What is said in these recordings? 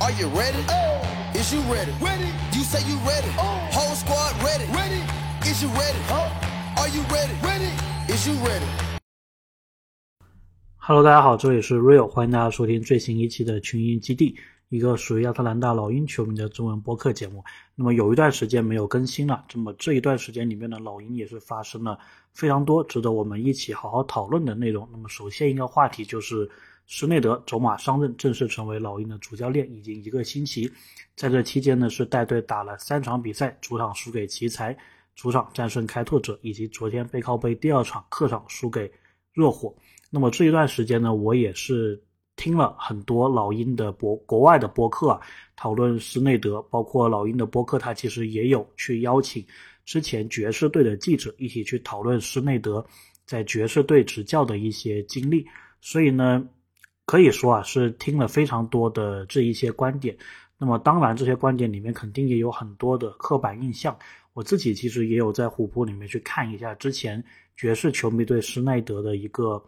Are you ready? Oh. Is you ready? Ready. You say you ready. Whole squad ready. Ready. Is you ready? Are you ready? Ready. Is you ready? Hello，大家好，这里是 Real，欢迎大家收听最新一期的群英基地，一个属于亚特兰大老鹰球迷的中文播客节目。那么有一段时间没有更新了，那么这一段时间里面呢，老鹰也是发生了非常多值得我们一起好好讨论的内容。那么首先一个话题就是施内德走马上任，正式成为老鹰的主教练，已经一个星期，在这期间呢是带队打了三场比赛，主场输给奇才，主场战胜开拓者，以及昨天背靠背第二场客场输给热火。那么这一段时间呢，我也是听了很多老鹰的博国外的播客啊，讨论施内德，包括老鹰的播客，他其实也有去邀请之前爵士队的记者一起去讨论施内德在爵士队执教的一些经历，所以呢，可以说啊是听了非常多的这一些观点。那么当然，这些观点里面肯定也有很多的刻板印象。我自己其实也有在虎扑里面去看一下之前爵士球迷对施耐德的一个。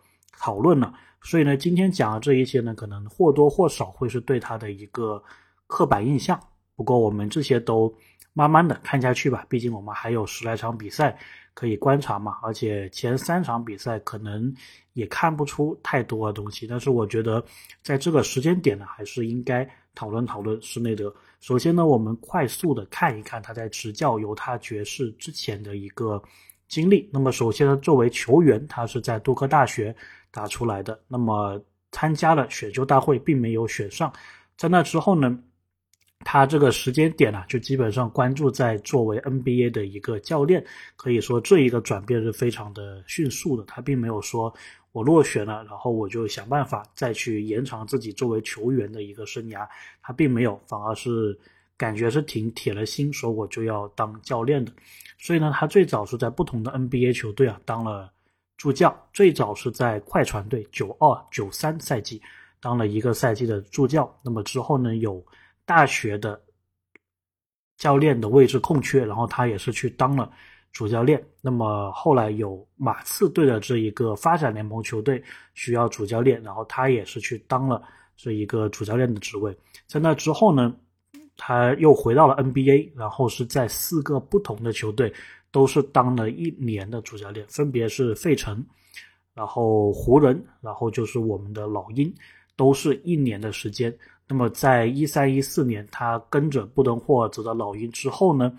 讨论了，所以呢，今天讲的这一些呢，可能或多或少会是对他的一个刻板印象。不过我们这些都慢慢的看下去吧，毕竟我们还有十来场比赛可以观察嘛，而且前三场比赛可能也看不出太多的东西。但是我觉得在这个时间点呢，还是应该讨论讨论施内德。首先呢，我们快速的看一看他在执教犹他爵士之前的一个经历。那么首先呢，作为球员，他是在杜克大学。打出来的，那么参加了选秀大会，并没有选上。在那之后呢，他这个时间点呢，就基本上关注在作为 NBA 的一个教练。可以说，这一个转变是非常的迅速的。他并没有说我落选了，然后我就想办法再去延长自己作为球员的一个生涯。他并没有，反而是感觉是挺铁了心，说我就要当教练的。所以呢，他最早是在不同的 NBA 球队啊当了。助教最早是在快船队九二九三赛季当了一个赛季的助教，那么之后呢有大学的教练的位置空缺，然后他也是去当了主教练。那么后来有马刺队的这一个发展联盟球队需要主教练，然后他也是去当了这一个主教练的职位。在那之后呢，他又回到了 NBA，然后是在四个不同的球队。都是当了一年的主教练，分别是费城，然后湖人，然后就是我们的老鹰，都是一年的时间。那么在一三一四年，他跟着布登霍尔泽的老鹰之后呢，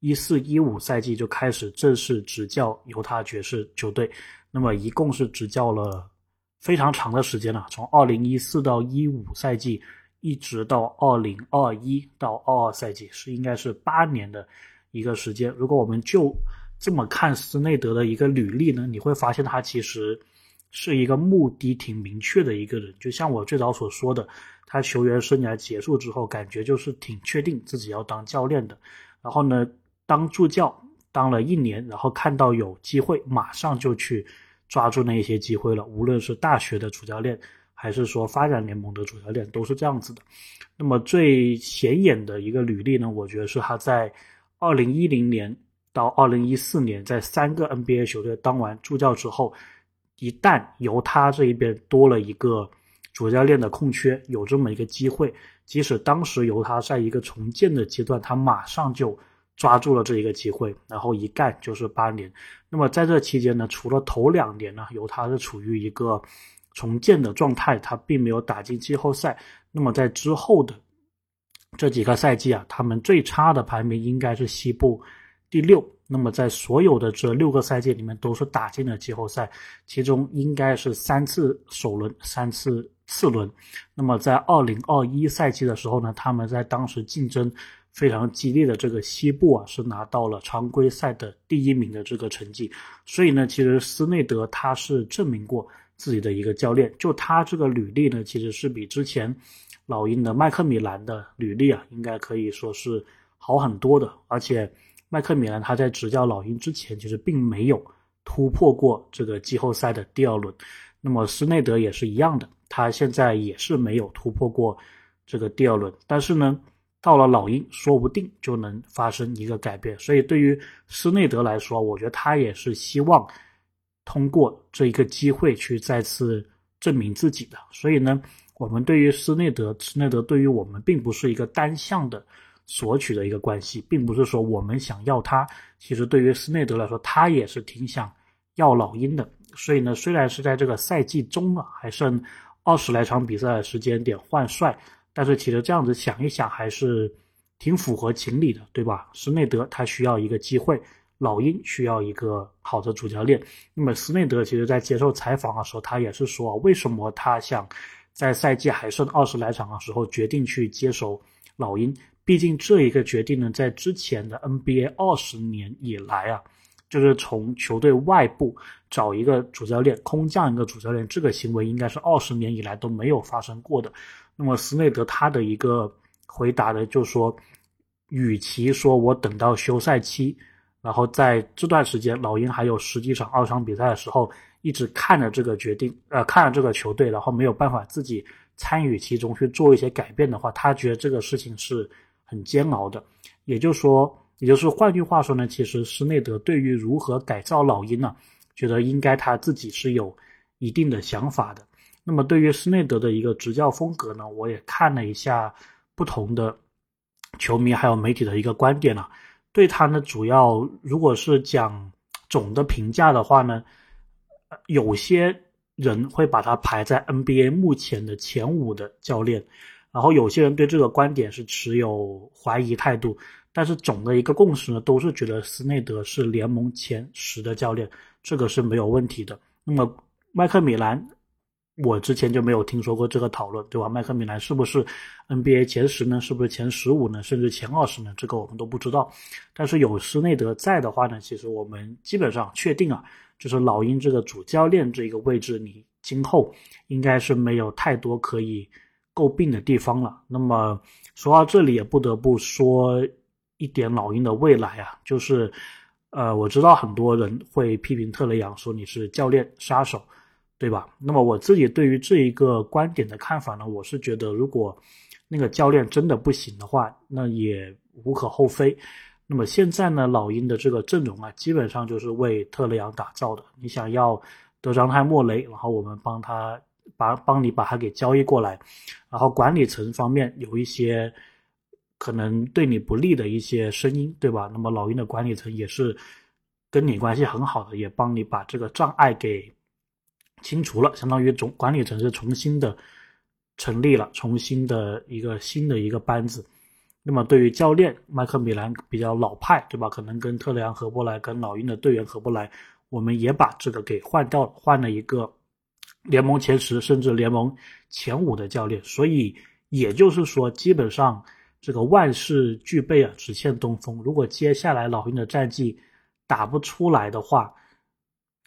一四一五赛季就开始正式执教犹他爵士球队。那么一共是执教了非常长的时间了，从二零一四到一五赛季，一直到二零二一到二二赛季，是应该是八年的。一个时间，如果我们就这么看斯内德的一个履历呢，你会发现他其实是一个目的挺明确的一个人。就像我最早所说的，他球员生涯结束之后，感觉就是挺确定自己要当教练的。然后呢，当助教当了一年，然后看到有机会，马上就去抓住那一些机会了。无论是大学的主教练，还是说发展联盟的主教练，都是这样子的。那么最显眼的一个履历呢，我觉得是他在。二零一零年到二零一四年，在三个 NBA 球队当完助教之后，一旦由他这一边多了一个主教练的空缺，有这么一个机会，即使当时由他在一个重建的阶段，他马上就抓住了这一个机会，然后一干就是八年。那么在这期间呢，除了头两年呢，由他是处于一个重建的状态，他并没有打进季后赛。那么在之后的。这几个赛季啊，他们最差的排名应该是西部第六。那么在所有的这六个赛季里面，都是打进了季后赛，其中应该是三次首轮，三次次轮。那么在二零二一赛季的时候呢，他们在当时竞争非常激烈的这个西部啊，是拿到了常规赛的第一名的这个成绩。所以呢，其实斯内德他是证明过自己的一个教练，就他这个履历呢，其实是比之前。老鹰的麦克米兰的履历啊，应该可以说是好很多的。而且麦克米兰他在执教老鹰之前，其实并没有突破过这个季后赛的第二轮。那么施内德也是一样的，他现在也是没有突破过这个第二轮。但是呢，到了老鹰，说不定就能发生一个改变。所以对于施内德来说，我觉得他也是希望通过这一个机会去再次证明自己的。所以呢。我们对于斯内德，斯内德对于我们并不是一个单向的索取的一个关系，并不是说我们想要他，其实对于斯内德来说，他也是挺想要老鹰的。所以呢，虽然是在这个赛季中啊，还剩二十来场比赛的时间点换帅，但是其实这样子想一想，还是挺符合情理的，对吧？斯内德他需要一个机会。老鹰需要一个好的主教练。那么斯内德其实在接受采访的时候，他也是说，为什么他想在赛季还剩二十来场的时候决定去接手老鹰？毕竟这一个决定呢，在之前的 NBA 二十年以来啊，就是从球队外部找一个主教练，空降一个主教练，这个行为应该是二十年以来都没有发生过的。那么斯内德他的一个回答呢，就说，与其说我等到休赛期。然后在这段时间，老鹰还有十几场二场比赛的时候，一直看着这个决定，呃，看着这个球队，然后没有办法自己参与其中去做一些改变的话，他觉得这个事情是很煎熬的。也就是说，也就是换句话说呢，其实施内德对于如何改造老鹰呢，觉得应该他自己是有一定的想法的。那么对于施内德的一个执教风格呢，我也看了一下不同的球迷还有媒体的一个观点啊。对他呢，主要如果是讲总的评价的话呢，有些人会把他排在 NBA 目前的前五的教练，然后有些人对这个观点是持有怀疑态度，但是总的一个共识呢，都是觉得斯内德是联盟前十的教练，这个是没有问题的。那么麦克米兰。我之前就没有听说过这个讨论，对吧？麦克米兰是不是 NBA 前十呢？是不是前十五呢？甚至前二十呢？这个我们都不知道。但是有斯内德在的话呢，其实我们基本上确定啊，就是老鹰这个主教练这个位置，你今后应该是没有太多可以诟病的地方了。那么说到这里，也不得不说一点老鹰的未来啊，就是呃，我知道很多人会批评特雷杨，说你是教练杀手。对吧？那么我自己对于这一个观点的看法呢，我是觉得，如果那个教练真的不行的话，那也无可厚非。那么现在呢，老鹰的这个阵容啊，基本上就是为特雷杨打造的。你想要德章泰·莫雷，然后我们帮他把帮你把它给交易过来，然后管理层方面有一些可能对你不利的一些声音，对吧？那么老鹰的管理层也是跟你关系很好的，也帮你把这个障碍给。清除了，相当于总管理层是重新的成立了，重新的一个新的一个班子。那么对于教练麦克米兰比较老派，对吧？可能跟特雷杨合不来，跟老鹰的队员合不来，我们也把这个给换掉了，换了一个联盟前十甚至联盟前五的教练。所以也就是说，基本上这个万事俱备啊，只欠东风。如果接下来老鹰的战绩打不出来的话，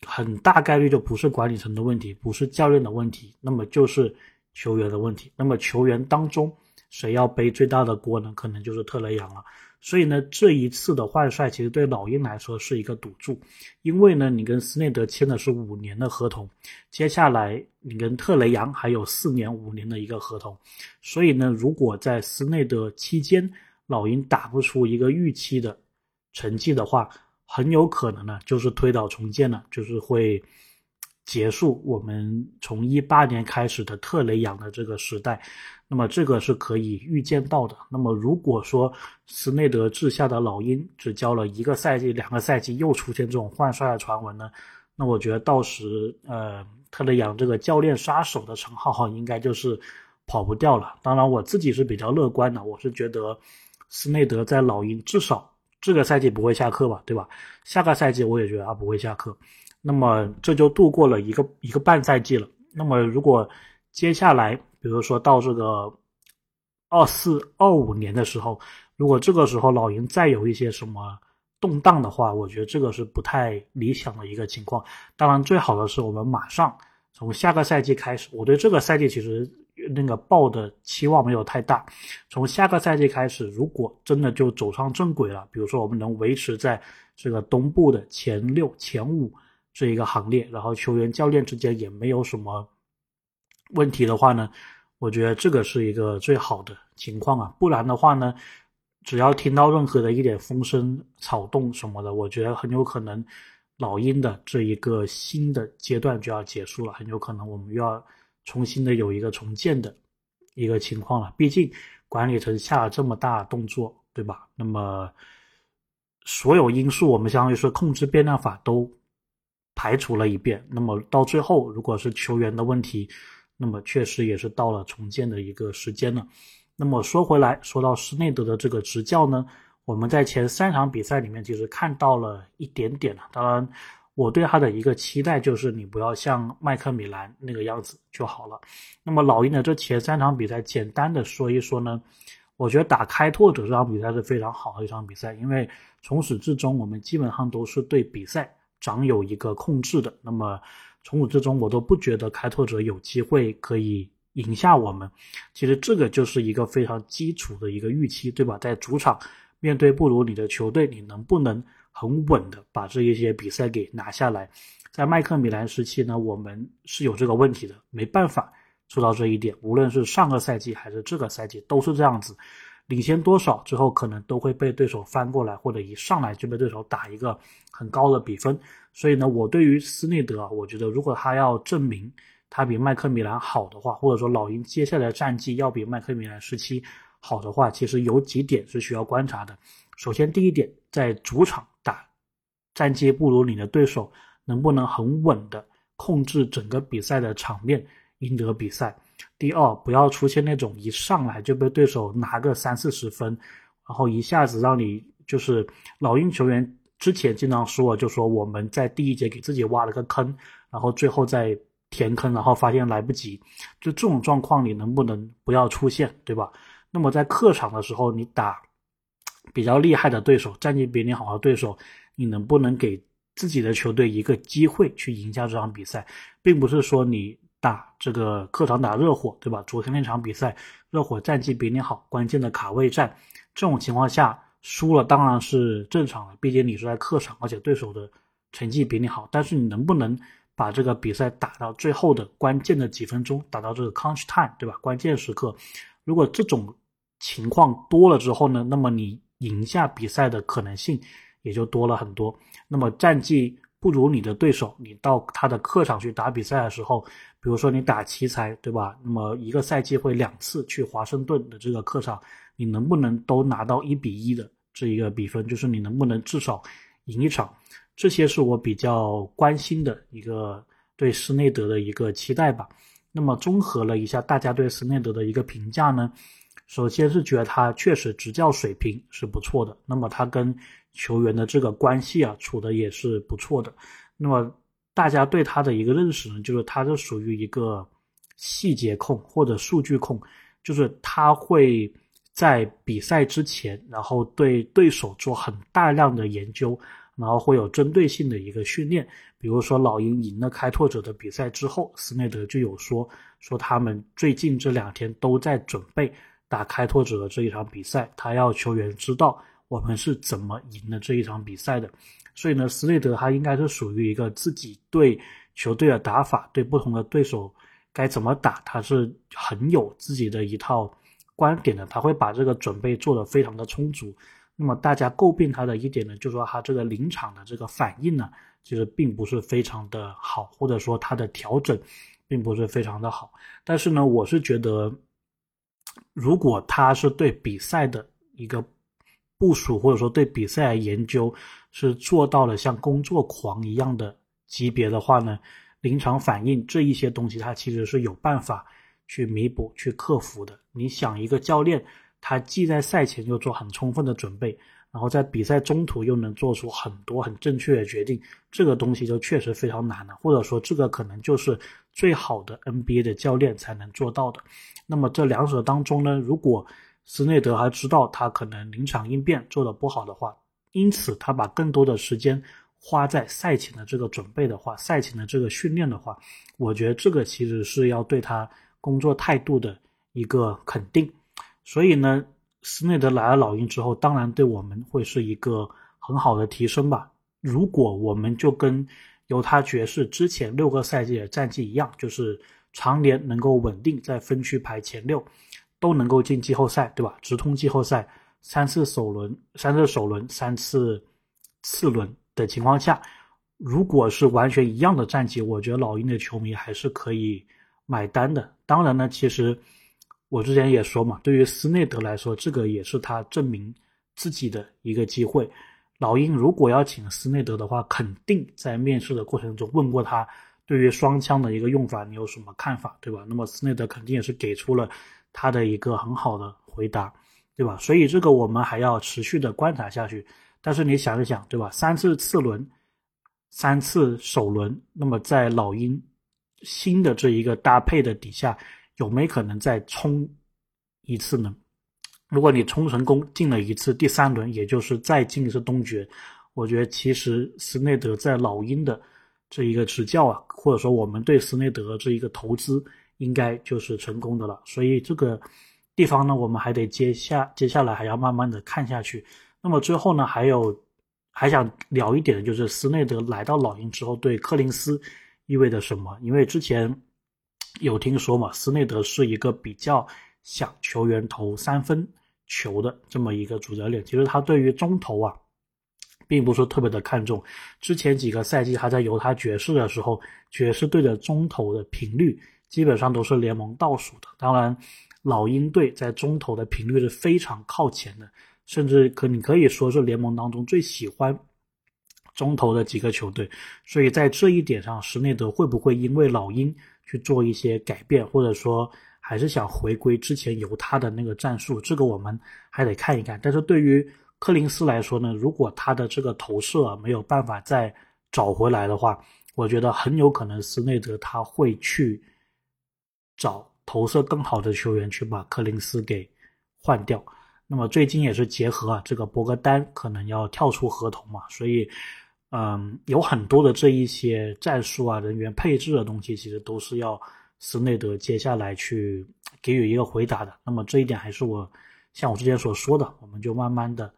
很大概率就不是管理层的问题，不是教练的问题，那么就是球员的问题。那么球员当中谁要背最大的锅呢？可能就是特雷杨了。所以呢，这一次的换帅其实对老鹰来说是一个赌注，因为呢，你跟斯内德签的是五年的合同，接下来你跟特雷杨还有四年、五年的一个合同。所以呢，如果在斯内德期间老鹰打不出一个预期的成绩的话，很有可能呢，就是推倒重建了，就是会结束我们从一八年开始的特雷杨的这个时代。那么这个是可以预见到的。那么如果说斯内德治下的老鹰只教了一个赛季、两个赛季，又出现这种换帅的传闻呢？那我觉得到时呃，特雷杨这个教练杀手的称号哈，应该就是跑不掉了。当然，我自己是比较乐观的，我是觉得斯内德在老鹰至少。这个赛季不会下课吧，对吧？下个赛季我也觉得他不会下课。那么这就度过了一个一个半赛季了。那么如果接下来，比如说到这个二四二五年的时候，如果这个时候老鹰再有一些什么动荡的话，我觉得这个是不太理想的一个情况。当然，最好的是我们马上从下个赛季开始。我对这个赛季其实。那个报的期望没有太大，从下个赛季开始，如果真的就走上正轨了，比如说我们能维持在这个东部的前六、前五这一个行列，然后球员、教练之间也没有什么问题的话呢，我觉得这个是一个最好的情况啊。不然的话呢，只要听到任何的一点风声、草动什么的，我觉得很有可能老鹰的这一个新的阶段就要结束了，很有可能我们又要。重新的有一个重建的一个情况了。毕竟管理层下了这么大动作，对吧？那么所有因素我们相当于是控制变量法都排除了一遍。那么到最后，如果是球员的问题，那么确实也是到了重建的一个时间了。那么说回来，说到施内德的这个执教呢，我们在前三场比赛里面其实看到了一点点了。当然，我对他的一个期待就是你不要像麦克米兰那个样子就好了。那么老鹰的这前三场比赛，简单的说一说呢，我觉得打开拓者这场比赛是非常好的一场比赛，因为从始至终我们基本上都是对比赛掌有一个控制的。那么从始至终我都不觉得开拓者有机会可以。赢下我们，其实这个就是一个非常基础的一个预期，对吧？在主场面对不如你的球队，你能不能很稳的把这一些比赛给拿下来？在麦克米兰时期呢，我们是有这个问题的，没办法做到这一点。无论是上个赛季还是这个赛季，都是这样子，领先多少之后，可能都会被对手翻过来，或者一上来就被对手打一个很高的比分。所以呢，我对于斯内德啊，我觉得如果他要证明。他比麦克米兰好的话，或者说老鹰接下来战绩要比麦克米兰时期好的话，其实有几点是需要观察的。首先，第一点，在主场打战绩不如你的对手，能不能很稳的控制整个比赛的场面，赢得比赛？第二，不要出现那种一上来就被对手拿个三四十分，然后一下子让你就是老鹰球员之前经常说，就说我们在第一节给自己挖了个坑，然后最后再。填坑，然后发现来不及，就这种状况，你能不能不要出现，对吧？那么在客场的时候，你打比较厉害的对手，战绩比你好的对手，你能不能给自己的球队一个机会去赢下这场比赛？并不是说你打这个客场打热火，对吧？昨天那场比赛，热火战绩比你好，关键的卡位战，这种情况下输了当然是正常的，毕竟你是在客场，而且对手的成绩比你好，但是你能不能？把这个比赛打到最后的关键的几分钟，打到这个 crunch time，对吧？关键时刻，如果这种情况多了之后呢，那么你赢下比赛的可能性也就多了很多。那么战绩不如你的对手，你到他的客场去打比赛的时候，比如说你打奇才，对吧？那么一个赛季会两次去华盛顿的这个客场，你能不能都拿到一比一的这一个比分？就是你能不能至少赢一场？这些是我比较关心的一个对施内德的一个期待吧。那么综合了一下大家对施内德的一个评价呢，首先是觉得他确实执教水平是不错的，那么他跟球员的这个关系啊处的也是不错的。那么大家对他的一个认识呢，就是他是属于一个细节控或者数据控，就是他会在比赛之前，然后对对手做很大量的研究。然后会有针对性的一个训练，比如说老鹰赢了开拓者的比赛之后，斯内德就有说说他们最近这两天都在准备打开拓者的这一场比赛，他要球员知道我们是怎么赢了这一场比赛的。所以呢，斯内德他应该是属于一个自己对球队的打法，对不同的对手该怎么打，他是很有自己的一套观点的，他会把这个准备做得非常的充足。那么大家诟病他的一点呢，就是说他这个临场的这个反应呢，其实并不是非常的好，或者说他的调整并不是非常的好。但是呢，我是觉得，如果他是对比赛的一个部署，或者说对比赛研究是做到了像工作狂一样的级别的话呢，临场反应这一些东西，他其实是有办法去弥补、去克服的。你想一个教练。他既在赛前就做很充分的准备，然后在比赛中途又能做出很多很正确的决定，这个东西就确实非常难了。或者说，这个可能就是最好的 NBA 的教练才能做到的。那么这两者当中呢，如果斯内德还知道他可能临场应变做得不好的话，因此他把更多的时间花在赛前的这个准备的话，赛前的这个训练的话，我觉得这个其实是要对他工作态度的一个肯定。所以呢，斯内德来了老鹰之后，当然对我们会是一个很好的提升吧。如果我们就跟犹他爵士之前六个赛季的战绩一样，就是常年能够稳定在分区排前六，都能够进季后赛，对吧？直通季后赛，三次首轮，三次首轮，三次次轮的情况下，如果是完全一样的战绩，我觉得老鹰的球迷还是可以买单的。当然呢，其实我之前也说嘛，对于斯内德来说，这个也是他证明自己的一个机会。老鹰如果要请斯内德的话，肯定在面试的过程中问过他，对于双枪的一个用法，你有什么看法，对吧？那么斯内德肯定也是给出了他的一个很好的回答，对吧？所以这个我们还要持续的观察下去。但是你想一想，对吧？三次次轮，三次首轮，那么在老鹰新的这一个搭配的底下，有没有可能再冲一次呢？如果你冲成功进了一次第三轮，也就是再进一次东决，我觉得其实斯内德在老鹰的这一个执教啊，或者说我们对斯内德这一个投资，应该就是成功的了。所以这个地方呢，我们还得接下接下来还要慢慢的看下去。那么最后呢，还有还想聊一点的就是斯内德来到老鹰之后对柯林斯意味着什么？因为之前有听说嘛，斯内德是一个比较想球员投三分。球的这么一个主教练，其实他对于中投啊，并不是特别的看重。之前几个赛季他在犹他爵士的时候，爵士队的中投的频率基本上都是联盟倒数的。当然，老鹰队在中投的频率是非常靠前的，甚至可你可以说是联盟当中最喜欢中投的几个球队。所以在这一点上，施内德会不会因为老鹰去做一些改变，或者说？还是想回归之前由他的那个战术，这个我们还得看一看。但是对于柯林斯来说呢，如果他的这个投射没有办法再找回来的话，我觉得很有可能斯内德他会去找投射更好的球员去把柯林斯给换掉。那么最近也是结合啊，这个博格丹可能要跳出合同嘛，所以嗯，有很多的这一些战术啊、人员配置的东西，其实都是要。斯内德接下来去给予一个回答的，那么这一点还是我像我之前所说的，我们就慢慢的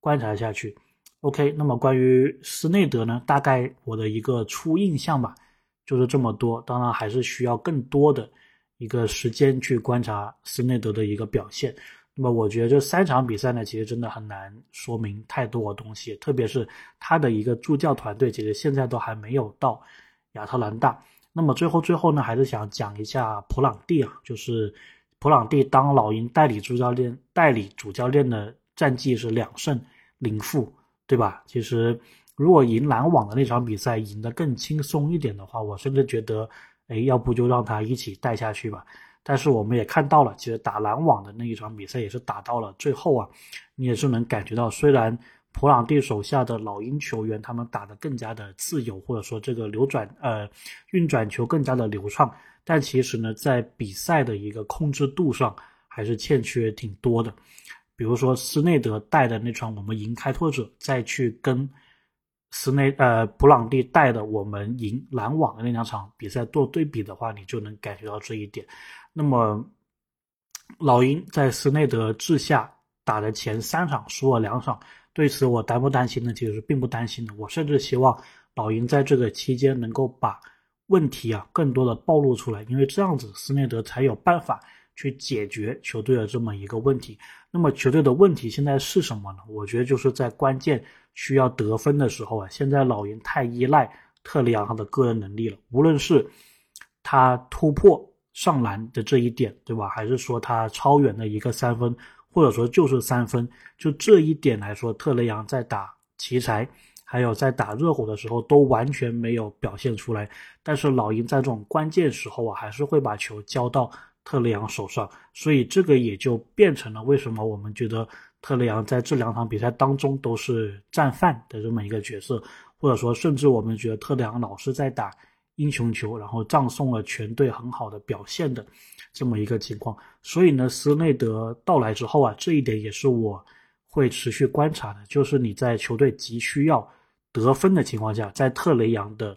观察下去。OK，那么关于斯内德呢，大概我的一个初印象吧，就是这么多。当然还是需要更多的一个时间去观察斯内德的一个表现。那么我觉得这三场比赛呢，其实真的很难说明太多的东西，特别是他的一个助教团队，其实现在都还没有到亚特兰大。那么最后最后呢，还是想讲一下普朗蒂啊，就是普朗蒂当老鹰代理主教练，代理主教练的战绩是两胜零负，对吧？其实如果赢篮网的那场比赛赢得更轻松一点的话，我甚至觉得，哎，要不就让他一起带下去吧。但是我们也看到了，其实打篮网的那一场比赛也是打到了最后啊，你也是能感觉到，虽然。普朗蒂手下的老鹰球员，他们打得更加的自由，或者说这个流转呃运转球更加的流畅，但其实呢，在比赛的一个控制度上还是欠缺挺多的。比如说斯内德带的那场我们赢开拓者，再去跟斯内呃普朗蒂带的我们赢篮网的那两场比赛做对比的话，你就能感觉到这一点。那么老鹰在斯内德治下打的前三场输了两场。对此我担不担心呢？其实并不担心的。我甚至希望老鹰在这个期间能够把问题啊更多的暴露出来，因为这样子斯内德才有办法去解决球队的这么一个问题。那么球队的问题现在是什么呢？我觉得就是在关键需要得分的时候啊，现在老鹰太依赖特里昂他的个人能力了，无论是他突破上篮的这一点，对吧？还是说他超远的一个三分。或者说就是三分，就这一点来说，特雷杨在打奇才，还有在打热火的时候都完全没有表现出来。但是老鹰在这种关键时候啊，还是会把球交到特雷杨手上，所以这个也就变成了为什么我们觉得特雷杨在这两场比赛当中都是战犯的这么一个角色，或者说甚至我们觉得特雷杨老是在打英雄球，然后葬送了全队很好的表现的。这么一个情况，所以呢，斯内德到来之后啊，这一点也是我会持续观察的，就是你在球队急需要得分的情况下，在特雷杨的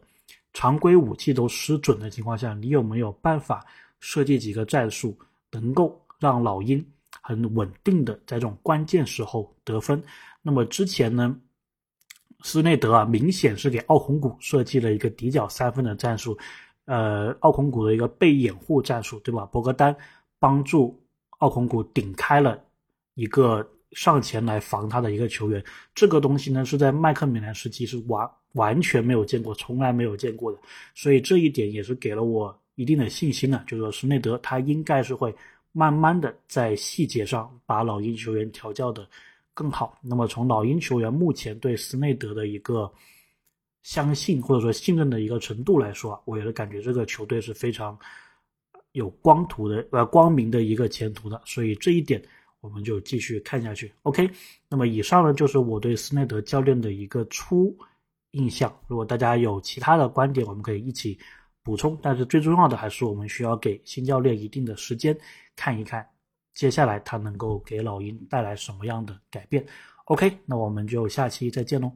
常规武器都失准的情况下，你有没有办法设计几个战术，能够让老鹰很稳定的在这种关键时候得分？那么之前呢，斯内德啊，明显是给奥孔古设计了一个底角三分的战术。呃，奥孔古的一个被掩护战术，对吧？博格丹帮助奥孔古顶开了一个上前来防他的一个球员，这个东西呢是在麦克米兰时期是完完全没有见过，从来没有见过的，所以这一点也是给了我一定的信心呢，就是说施内德他应该是会慢慢的在细节上把老鹰球员调教的更好。那么从老鹰球员目前对斯内德的一个相信或者说信任的一个程度来说，我也是感觉这个球队是非常有光图的呃光明的一个前途的。所以这一点我们就继续看下去。OK，那么以上呢就是我对斯内德教练的一个初印象。如果大家有其他的观点，我们可以一起。补充，但是最重要的还是我们需要给新教练一定的时间，看一看接下来它能够给老鹰带来什么样的改变。OK，那我们就下期再见喽。